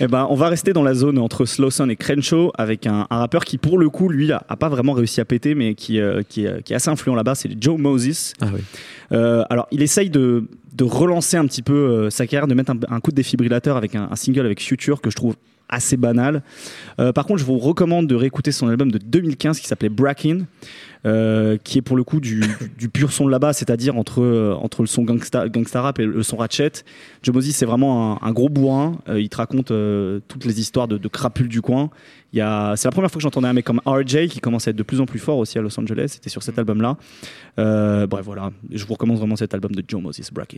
Eh ben, on va rester dans la zone entre Slowson et Crenshaw avec un, un rappeur qui, pour le coup, lui, a, a pas vraiment réussi à péter, mais qui, euh, qui, est- qui est assez influent là-bas. C'est Joe Moses. Ah oui. Euh, alors, il essaye de, de relancer un petit peu euh, sa carrière, de mettre un, un coup de défibrillateur avec un, un single avec Future que je trouve assez banal. Euh, par contre, je vous recommande de réécouter son album de 2015 qui s'appelait Brackin, euh, qui est pour le coup du, pur son de là-bas, c'est-à-dire entre, euh, entre le son gangsta, gangsta rap et le son ratchet. Joe Moses, c'est vraiment un, un gros bourrin. Il te raconte toutes les histoires de, de crapules du coin. Il y a, c'est la première fois que j'entendais un mec comme RJ qui commence à être de plus en plus fort aussi à Los Angeles. C'était sur cet album-là. Euh, bref, voilà. Je vous recommande vraiment cet album de Joe Moses, Brackin.